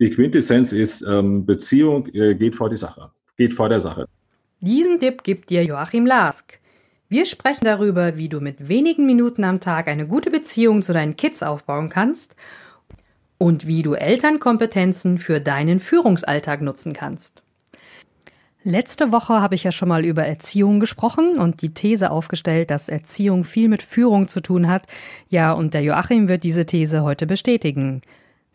Die Quintessenz ist, ähm, Beziehung äh, geht vor die Sache, geht vor der Sache. Diesen Tipp gibt dir Joachim Lask. Wir sprechen darüber, wie du mit wenigen Minuten am Tag eine gute Beziehung zu deinen Kids aufbauen kannst und wie du Elternkompetenzen für deinen Führungsalltag nutzen kannst. Letzte Woche habe ich ja schon mal über Erziehung gesprochen und die These aufgestellt, dass Erziehung viel mit Führung zu tun hat. Ja, und der Joachim wird diese These heute bestätigen.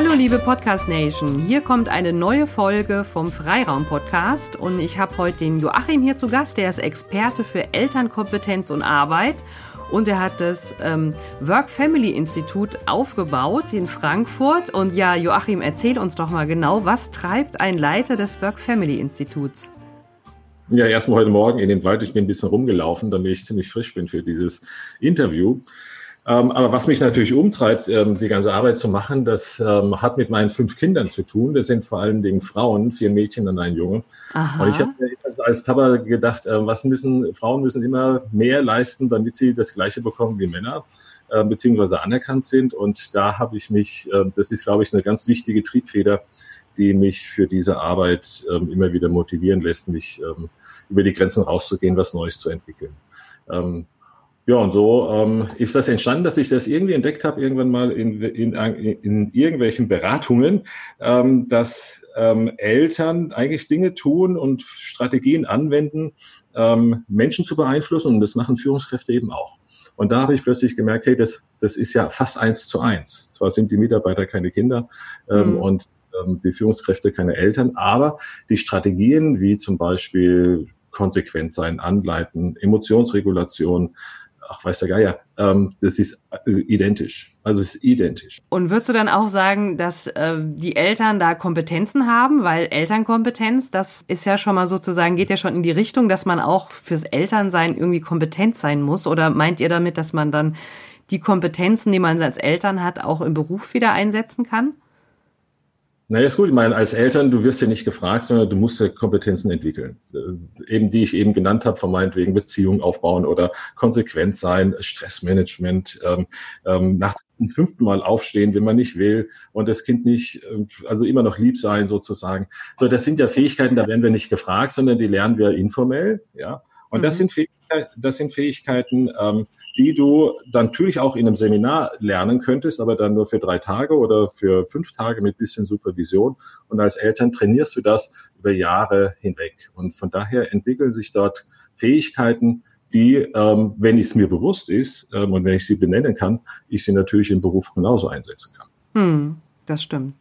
Hallo liebe Podcast Nation, hier kommt eine neue Folge vom Freiraum Podcast und ich habe heute den Joachim hier zu Gast, der ist Experte für Elternkompetenz und Arbeit und er hat das ähm, Work Family Institut aufgebaut in Frankfurt und ja, Joachim, erzähl uns doch mal genau, was treibt ein Leiter des Work Family Instituts? Ja, erstmal heute Morgen in den Wald, ich bin ein bisschen rumgelaufen, damit ich ziemlich frisch bin für dieses Interview. Ähm, aber was mich natürlich umtreibt, ähm, die ganze Arbeit zu machen, das ähm, hat mit meinen fünf Kindern zu tun. Das sind vor allen Dingen Frauen, vier Mädchen und ein Junge. Aha. Und ich habe als Papa gedacht, äh, was müssen Frauen müssen immer mehr leisten, damit sie das Gleiche bekommen wie Männer äh, beziehungsweise anerkannt sind. Und da habe ich mich, äh, das ist, glaube ich, eine ganz wichtige Triebfeder, die mich für diese Arbeit ähm, immer wieder motivieren lässt, mich ähm, über die Grenzen rauszugehen, was Neues zu entwickeln. Ja, und so ähm, ist das entstanden, dass ich das irgendwie entdeckt habe, irgendwann mal in, in, in irgendwelchen Beratungen, ähm, dass ähm, Eltern eigentlich Dinge tun und Strategien anwenden, ähm, Menschen zu beeinflussen. Und das machen Führungskräfte eben auch. Und da habe ich plötzlich gemerkt, hey, das, das ist ja fast eins zu eins. Zwar sind die Mitarbeiter keine Kinder ähm, mhm. und ähm, die Führungskräfte keine Eltern, aber die Strategien wie zum Beispiel konsequent sein, anleiten, Emotionsregulation, ach weiß der Geier, ähm, das ist identisch. Also es ist identisch. Und würdest du dann auch sagen, dass äh, die Eltern da Kompetenzen haben? Weil Elternkompetenz, das ist ja schon mal sozusagen, geht ja schon in die Richtung, dass man auch fürs Elternsein irgendwie kompetent sein muss. Oder meint ihr damit, dass man dann die Kompetenzen, die man als Eltern hat, auch im Beruf wieder einsetzen kann? Naja, ist gut. Ich meine, als Eltern, du wirst ja nicht gefragt, sondern du musst ja Kompetenzen entwickeln. Eben die ich eben genannt habe, von meinetwegen Beziehungen aufbauen oder konsequent sein, Stressmanagement, ähm, ähm, nach dem fünften Mal aufstehen, wenn man nicht will und das Kind nicht, äh, also immer noch lieb sein sozusagen. So, das sind ja Fähigkeiten, da werden wir nicht gefragt, sondern die lernen wir informell, ja. Und mhm. das sind Fähigkeiten, das sind Fähigkeiten, ähm, die du dann natürlich auch in einem Seminar lernen könntest, aber dann nur für drei Tage oder für fünf Tage mit bisschen Supervision. Und als Eltern trainierst du das über Jahre hinweg. Und von daher entwickeln sich dort Fähigkeiten, die, ähm, wenn es mir bewusst ist ähm, und wenn ich sie benennen kann, ich sie natürlich im Beruf genauso einsetzen kann. Hm, das stimmt.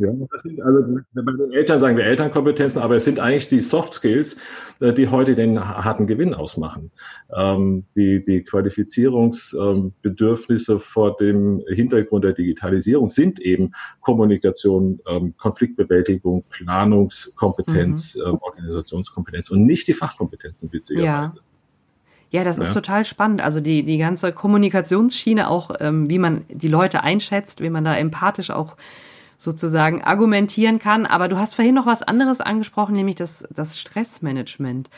Ja, das sind also bei den Eltern sagen wir Elternkompetenzen, aber es sind eigentlich die Soft Skills, äh, die heute den harten Gewinn ausmachen. Ähm, die, die Qualifizierungsbedürfnisse vor dem Hintergrund der Digitalisierung sind eben Kommunikation, ähm, Konfliktbewältigung, Planungskompetenz, mhm. Organisationskompetenz und nicht die Fachkompetenzen, witzigerweise. Ja. Ja, das ja. ist total spannend. Also die, die ganze Kommunikationsschiene auch, ähm, wie man die Leute einschätzt, wie man da empathisch auch sozusagen argumentieren kann. Aber du hast vorhin noch was anderes angesprochen, nämlich das, das Stressmanagement.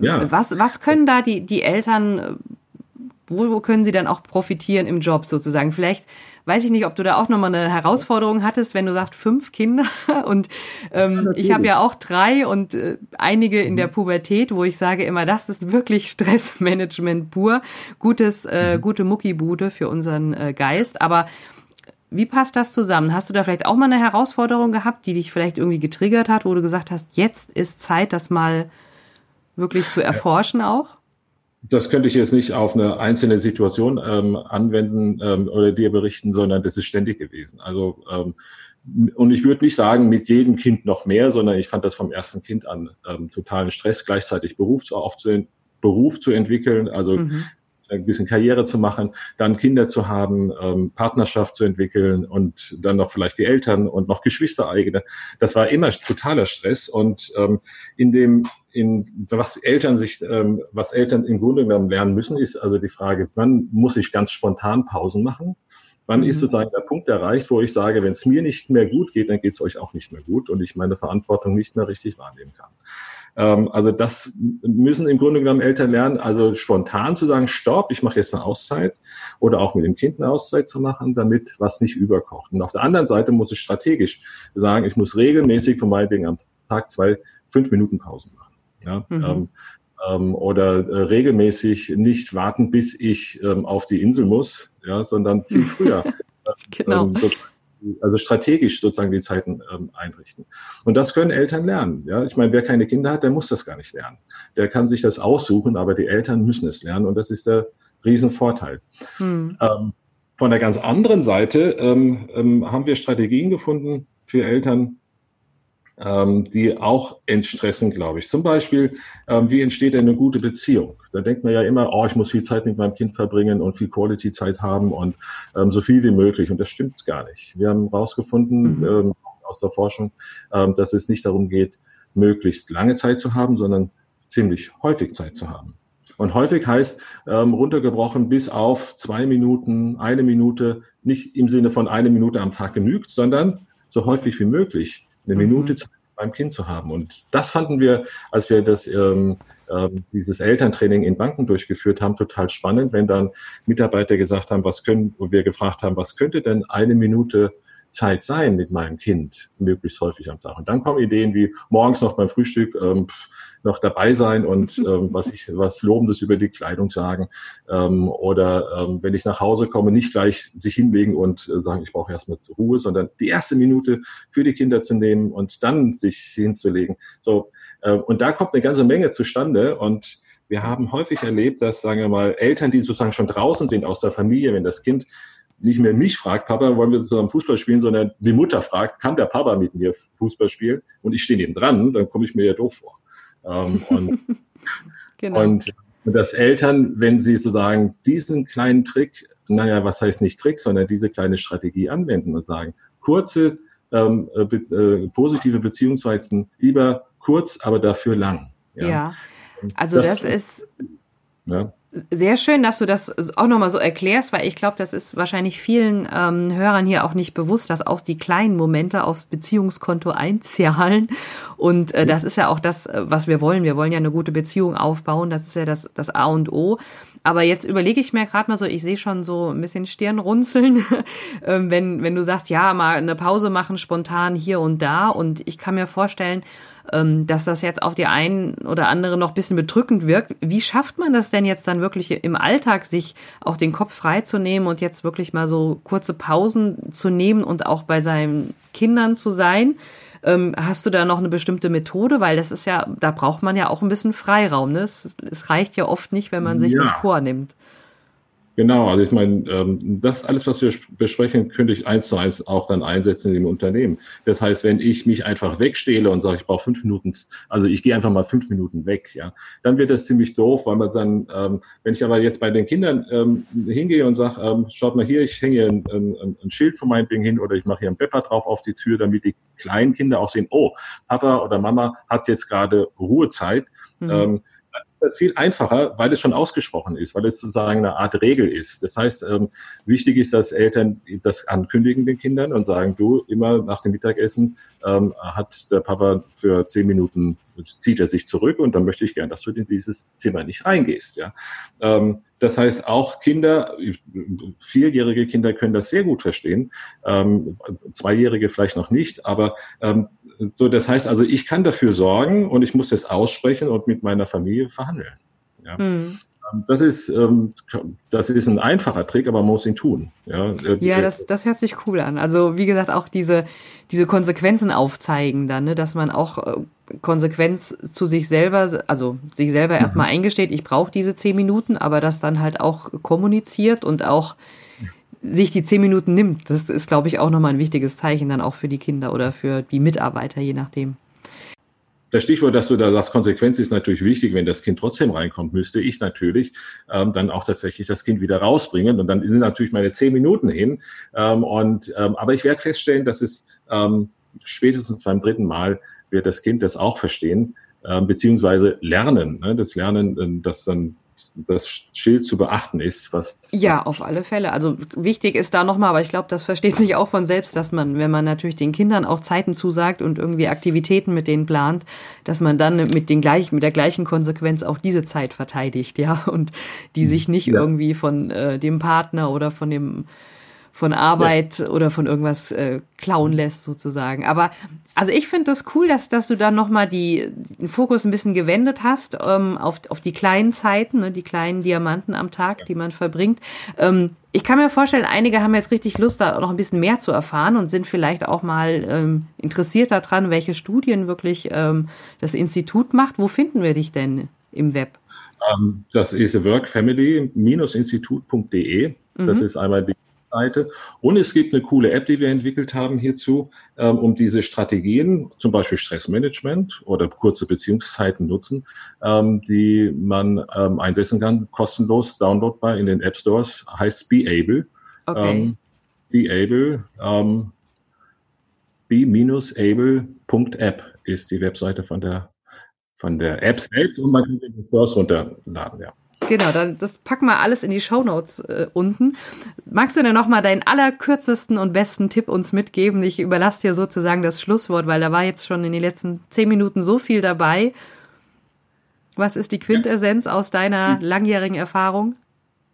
Ja. Was, was können da die, die Eltern, wo, wo können sie dann auch profitieren im Job sozusagen? Vielleicht weiß ich nicht, ob du da auch nochmal eine Herausforderung hattest, wenn du sagst, fünf Kinder. Und ähm, ja, ich habe ja auch drei und äh, einige in mhm. der Pubertät, wo ich sage immer, das ist wirklich Stressmanagement pur. Gutes, äh, mhm. gute Muckibude für unseren äh, Geist. Aber wie passt das zusammen? Hast du da vielleicht auch mal eine Herausforderung gehabt, die dich vielleicht irgendwie getriggert hat, wo du gesagt hast, jetzt ist Zeit, das mal wirklich zu erforschen auch? Das könnte ich jetzt nicht auf eine einzelne Situation ähm, anwenden ähm, oder dir berichten, sondern das ist ständig gewesen. Also ähm, und ich würde nicht sagen, mit jedem Kind noch mehr, sondern ich fand das vom ersten Kind an ähm, totalen Stress, gleichzeitig Beruf zu, aufzuent Beruf zu entwickeln. Also mhm ein bisschen Karriere zu machen, dann Kinder zu haben, ähm, Partnerschaft zu entwickeln und dann noch vielleicht die Eltern und noch Geschwistereigene. Das war immer totaler Stress und ähm, in dem in, was Eltern sich, ähm, was Eltern im Grunde genommen lernen müssen, ist also die Frage, wann muss ich ganz spontan Pausen machen? Wann mhm. ist sozusagen der Punkt erreicht, wo ich sage, wenn es mir nicht mehr gut geht, dann geht es euch auch nicht mehr gut und ich meine Verantwortung nicht mehr richtig wahrnehmen kann. Ähm, also das müssen im Grunde genommen Eltern lernen, also spontan zu sagen, stopp, ich mache jetzt eine Auszeit oder auch mit dem Kind eine Auszeit zu machen, damit was nicht überkocht. Und auf der anderen Seite muss ich strategisch sagen, ich muss regelmäßig von meinetwegen am Tag zwei, fünf Minuten Pausen machen. Ja, mhm. ähm, ähm, oder äh, regelmäßig nicht warten, bis ich ähm, auf die Insel muss, ja, sondern viel früher. genau. Ähm, also strategisch sozusagen die Zeiten ähm, einrichten. Und das können Eltern lernen. Ja, ich meine, wer keine Kinder hat, der muss das gar nicht lernen. Der kann sich das aussuchen, aber die Eltern müssen es lernen und das ist der Riesenvorteil. Hm. Ähm, von der ganz anderen Seite ähm, ähm, haben wir Strategien gefunden für Eltern, ähm, die auch entstressen, glaube ich. Zum Beispiel, ähm, wie entsteht denn eine gute Beziehung? Da denkt man ja immer, oh, ich muss viel Zeit mit meinem Kind verbringen und viel Quality-Zeit haben und ähm, so viel wie möglich. Und das stimmt gar nicht. Wir haben herausgefunden mhm. ähm, aus der Forschung, ähm, dass es nicht darum geht, möglichst lange Zeit zu haben, sondern ziemlich häufig Zeit zu haben. Und häufig heißt ähm, runtergebrochen bis auf zwei Minuten, eine Minute, nicht im Sinne von eine Minute am Tag genügt, sondern so häufig wie möglich eine mhm. Minute Zeit beim Kind zu haben. Und das fanden wir, als wir das ähm, ähm, dieses Elterntraining in Banken durchgeführt haben, total spannend, wenn dann Mitarbeiter gesagt haben, was können, wo wir gefragt haben, was könnte denn eine Minute Zeit sein mit meinem Kind, möglichst häufig am Tag. Und dann kommen Ideen wie morgens noch beim Frühstück ähm, noch dabei sein und ähm, was ich was Lobendes über die Kleidung sagen ähm, oder ähm, wenn ich nach Hause komme, nicht gleich sich hinlegen und äh, sagen, ich brauche erstmal Ruhe, sondern die erste Minute für die Kinder zu nehmen und dann sich hinzulegen. So äh, und da kommt eine ganze Menge zustande und wir haben häufig erlebt, dass, sagen wir mal, Eltern, die sozusagen schon draußen sind aus der Familie, wenn das Kind nicht mehr mich fragt, Papa, wollen wir zusammen Fußball spielen, sondern die Mutter fragt, kann der Papa mit mir Fußball spielen? Und ich stehe neben dran, dann komme ich mir ja doof vor. Ähm, und, genau. und, dass Eltern, wenn sie sozusagen diesen kleinen Trick, naja, was heißt nicht Trick, sondern diese kleine Strategie anwenden und sagen, kurze ähm, äh, äh, positive Beziehungsweisen lieber kurz, aber dafür lang. Ja, ja. also das, das ist ja sehr schön, dass du das auch nochmal so erklärst, weil ich glaube, das ist wahrscheinlich vielen ähm, Hörern hier auch nicht bewusst, dass auch die kleinen Momente aufs Beziehungskonto einzahlen. Und äh, das ist ja auch das, äh, was wir wollen. Wir wollen ja eine gute Beziehung aufbauen. Das ist ja das, das A und O. Aber jetzt überlege ich mir gerade mal so, ich sehe schon so ein bisschen Stirnrunzeln, ähm, wenn, wenn du sagst, ja, mal eine Pause machen, spontan hier und da. Und ich kann mir vorstellen, dass das jetzt auf die einen oder andere noch ein bisschen bedrückend wirkt. Wie schafft man das denn jetzt dann wirklich im Alltag, sich auch den Kopf freizunehmen und jetzt wirklich mal so kurze Pausen zu nehmen und auch bei seinen Kindern zu sein? Ähm, hast du da noch eine bestimmte Methode? Weil das ist ja, da braucht man ja auch ein bisschen Freiraum. Ne? Es, es reicht ja oft nicht, wenn man sich ja. das vornimmt. Genau, also ich meine, ähm, das alles, was wir besprechen, könnte ich eins zu eins auch dann einsetzen in dem Unternehmen. Das heißt, wenn ich mich einfach wegstehle und sage, ich brauche fünf Minuten, also ich gehe einfach mal fünf Minuten weg, ja, dann wird das ziemlich doof, weil man dann, ähm, wenn ich aber jetzt bei den Kindern ähm, hingehe und sage, ähm, schaut mal hier, ich hänge hier ein, ein, ein Schild von meinem Ding hin oder ich mache hier ein Pepper drauf auf die Tür, damit die kleinen Kinder auch sehen, oh, Papa oder Mama hat jetzt gerade Ruhezeit. Mhm. Ähm, das viel einfacher, weil es schon ausgesprochen ist, weil es sozusagen eine Art Regel ist. Das heißt, ähm, wichtig ist, dass Eltern das ankündigen den Kindern und sagen, du, immer nach dem Mittagessen ähm, hat der Papa für zehn Minuten, zieht er sich zurück und dann möchte ich gern, dass du in dieses Zimmer nicht reingehst. Ja? Ähm, das heißt, auch Kinder, vierjährige Kinder können das sehr gut verstehen, ähm, zweijährige vielleicht noch nicht, aber ähm, so, das heißt also, ich kann dafür sorgen und ich muss das aussprechen und mit meiner Familie verhandeln. Ja. Mhm. Das ist, ähm, das ist ein einfacher Trick, aber man muss ihn tun. Ja, ja das, das hört sich cool an. Also wie gesagt, auch diese, diese Konsequenzen aufzeigen dann, ne? dass man auch äh, Konsequenz zu sich selber, also sich selber mhm. erstmal eingesteht, ich brauche diese zehn Minuten, aber das dann halt auch kommuniziert und auch sich die zehn Minuten nimmt. Das ist, glaube ich, auch nochmal ein wichtiges Zeichen dann auch für die Kinder oder für die Mitarbeiter, je nachdem. Das Stichwort, dass du da das Konsequenz ist natürlich wichtig, wenn das Kind trotzdem reinkommt, müsste ich natürlich ähm, dann auch tatsächlich das Kind wieder rausbringen und dann sind natürlich meine zehn Minuten hin. Ähm, und ähm, aber ich werde feststellen, dass es ähm, spätestens beim dritten Mal wird das Kind das auch verstehen, äh, beziehungsweise lernen. Ne? Das Lernen, äh, das dann das Schild zu beachten ist. Was ja, auf alle Fälle. Also wichtig ist da nochmal, aber ich glaube, das versteht sich auch von selbst, dass man, wenn man natürlich den Kindern auch Zeiten zusagt und irgendwie Aktivitäten mit denen plant, dass man dann mit, den gleich, mit der gleichen Konsequenz auch diese Zeit verteidigt, ja, und die mhm. sich nicht ja. irgendwie von äh, dem Partner oder von dem von Arbeit ja. oder von irgendwas äh, klauen lässt sozusagen. Aber also ich finde das cool, dass, dass du da nochmal die, den Fokus ein bisschen gewendet hast ähm, auf, auf die kleinen Zeiten, ne, die kleinen Diamanten am Tag, die man verbringt. Ähm, ich kann mir vorstellen, einige haben jetzt richtig Lust, da noch ein bisschen mehr zu erfahren und sind vielleicht auch mal ähm, interessiert daran, welche Studien wirklich ähm, das Institut macht. Wo finden wir dich denn im Web? Ähm, das ist workfamily-institut.de. Das mhm. ist einmal die Seite. Und es gibt eine coole App, die wir entwickelt haben hierzu, ähm, um diese Strategien, zum Beispiel Stressmanagement oder kurze Beziehungszeiten nutzen, ähm, die man ähm, einsetzen kann, kostenlos downloadbar in den App Stores, heißt Be Able. Okay. Be Able, be-able.app ist die Webseite von der, von der App selbst und man kann den Stores runterladen, ja. Genau, dann das packen wir alles in die Shownotes äh, unten. Magst du denn nochmal deinen allerkürzesten und besten Tipp uns mitgeben? Ich überlasse dir sozusagen das Schlusswort, weil da war jetzt schon in den letzten zehn Minuten so viel dabei. Was ist die Quintessenz aus deiner langjährigen Erfahrung?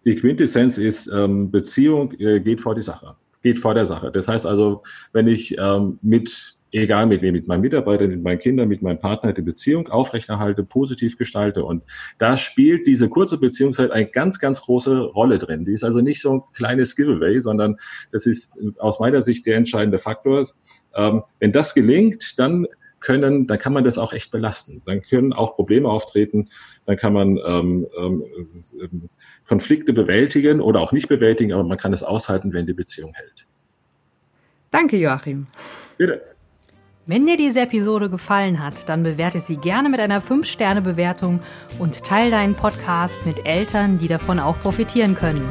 Die Quintessenz ist, ähm, Beziehung äh, geht vor die Sache, geht vor der Sache. Das heißt also, wenn ich ähm, mit egal mit wem, mit meinen Mitarbeitern, mit meinen Kindern, mit meinem Partner, die Beziehung aufrechterhalte, positiv gestalte. Und da spielt diese kurze Beziehungszeit eine ganz, ganz große Rolle drin. Die ist also nicht so ein kleines Giveaway, sondern das ist aus meiner Sicht der entscheidende Faktor. Ähm, wenn das gelingt, dann können, dann kann man das auch echt belasten. Dann können auch Probleme auftreten, dann kann man ähm, ähm, Konflikte bewältigen oder auch nicht bewältigen, aber man kann es aushalten, wenn die Beziehung hält. Danke, Joachim. Bitte. Wenn dir diese Episode gefallen hat, dann bewerte sie gerne mit einer 5-Sterne-Bewertung und teile deinen Podcast mit Eltern, die davon auch profitieren können.